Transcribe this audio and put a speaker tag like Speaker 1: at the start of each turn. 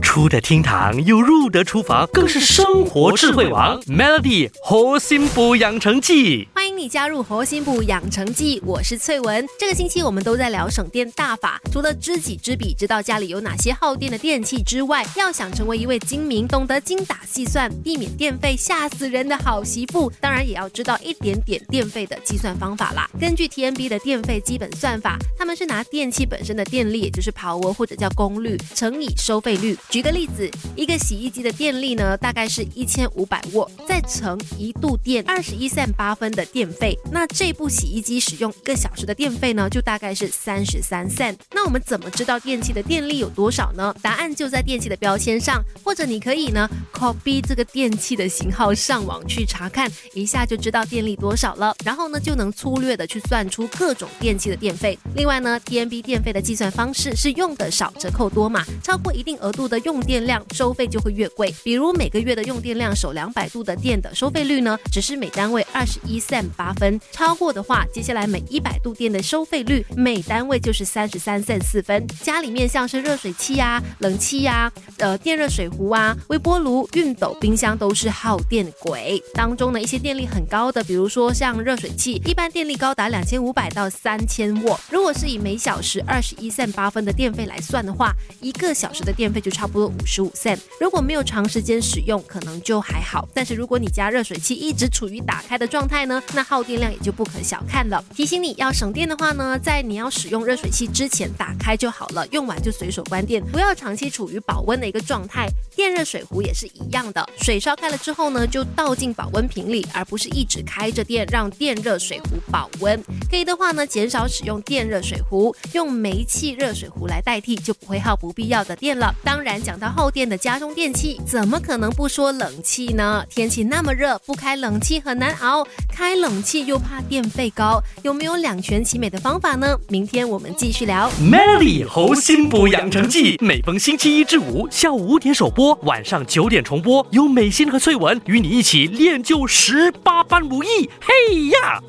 Speaker 1: 出得厅堂又入得厨房，更是生活智慧王。Melody 核心补养成记，
Speaker 2: 你加入核心部养成记，我是翠文。这个星期我们都在聊省电大法，除了知己知彼，知道家里有哪些耗电的电器之外，要想成为一位精明、懂得精打细算、避免电费吓死人的好媳妇，当然也要知道一点点电费的计算方法啦。根据 TNB 的电费基本算法，他们是拿电器本身的电力，也就是 power 或者叫功率，乘以收费率。举个例子，一个洗衣机的电力呢，大概是一千五百瓦，再乘一度电二十一.三八分的电费，那这部洗衣机使用一个小时的电费呢，就大概是三十三 cent。那我们怎么知道电器的电力有多少呢？答案就在电器的标签上，或者你可以呢 copy 这个电器的型号上网去查看，一下就知道电力多少了，然后呢就能粗略的去算出各种电器的电费。另外呢，TNB 电费的计算方式是用的少折扣多嘛，超过一定额度的用。电量收费就会越贵，比如每个月的用电量守两百度的电的收费率呢，只是每单位二十一 cent 八分，超过的话，接下来每一百度电的收费率每单位就是三十三 c 四分。家里面像是热水器呀、冷气呀、呃电热水壶啊、微波炉、熨斗、冰箱都是耗电鬼。当中呢，一些电力很高的，比如说像热水器，一般电力高达两千五百到三千瓦。如果是以每小时二十一 c 八分的电费来算的话，一个小时的电费就差不多。五十五 c 如果没有长时间使用，可能就还好。但是如果你家热水器一直处于打开的状态呢，那耗电量也就不可小看了。提醒你要省电的话呢，在你要使用热水器之前打开就好了，用完就随手关电，不要长期处于保温的一个状态。电热水壶也是一样的，水烧开了之后呢，就倒进保温瓶里，而不是一直开着电让电热水壶保温。可以的话呢，减少使用电热水壶，用煤气热水壶来代替，就不会耗不必要的电了。当然。讲到耗电的家中电器，怎么可能不说冷气呢？天气那么热，不开冷气很难熬，开冷气又怕电费高，有没有两全其美的方法呢？明天我们继续聊。
Speaker 1: Melly 猴心补养成记，每逢星期一至五下午五点首播，晚上九点重播，有美心和翠文与你一起练就十八般武艺。嘿呀！